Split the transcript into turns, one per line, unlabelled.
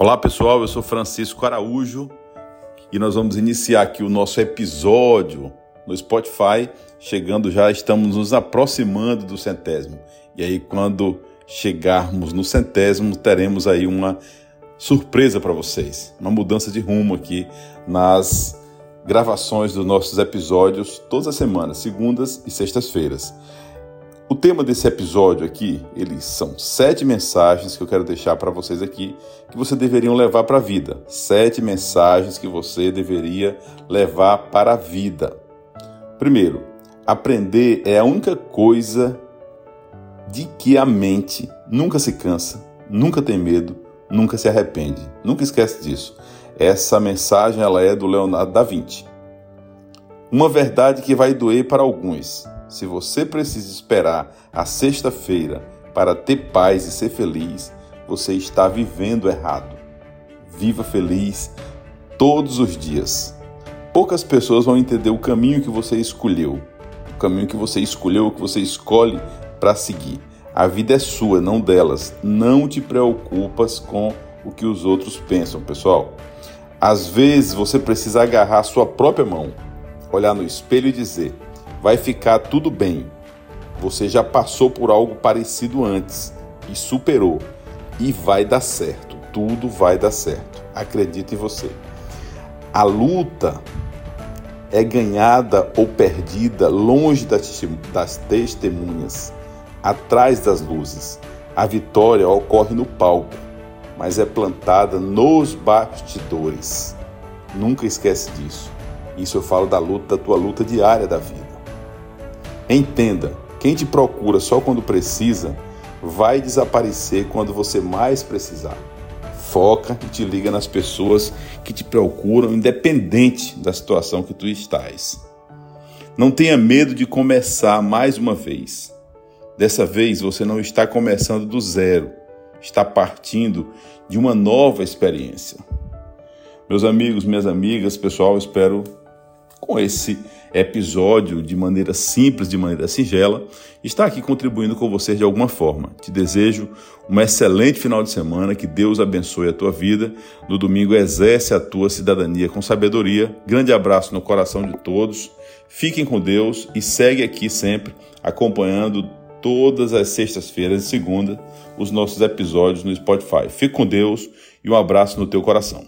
Olá pessoal, eu sou Francisco Araújo e nós vamos iniciar aqui o nosso episódio no Spotify. Chegando já, estamos nos aproximando do centésimo. E aí, quando chegarmos no centésimo, teremos aí uma surpresa para vocês, uma mudança de rumo aqui nas gravações dos nossos episódios todas as semanas, segundas e sextas-feiras. O tema desse episódio aqui, eles são sete mensagens que eu quero deixar para vocês aqui que você deveriam levar para a vida. Sete mensagens que você deveria levar para a vida. Primeiro, aprender é a única coisa de que a mente nunca se cansa, nunca tem medo, nunca se arrepende. Nunca esquece disso. Essa mensagem ela é do Leonardo da Vinci. Uma verdade que vai doer para alguns se você precisa esperar a sexta-feira para ter paz e ser feliz, você está vivendo errado. Viva feliz todos os dias. Poucas pessoas vão entender o caminho que você escolheu, o caminho que você escolheu, o que você escolhe para seguir. A vida é sua, não delas. Não te preocupas com o que os outros pensam, pessoal. Às vezes você precisa agarrar sua própria mão, olhar no espelho e dizer: vai ficar tudo bem. Você já passou por algo parecido antes e superou. E vai dar certo. Tudo vai dar certo. Acredite em você. A luta é ganhada ou perdida longe das testemunhas, atrás das luzes. A vitória ocorre no palco, mas é plantada nos bastidores. Nunca esquece disso. Isso eu falo da luta, da tua luta diária da vida. Entenda, quem te procura só quando precisa, vai desaparecer quando você mais precisar. Foca e te liga nas pessoas que te procuram, independente da situação que tu estás. Não tenha medo de começar mais uma vez. Dessa vez você não está começando do zero, está partindo de uma nova experiência. Meus amigos, minhas amigas, pessoal, espero com esse episódio de maneira simples, de maneira singela, está aqui contribuindo com você de alguma forma. Te desejo um excelente final de semana, que Deus abençoe a tua vida. No domingo, exerce a tua cidadania com sabedoria. Grande abraço no coração de todos. Fiquem com Deus e segue aqui sempre acompanhando todas as sextas-feiras e segunda os nossos episódios no Spotify. Fique com Deus e um abraço no teu coração.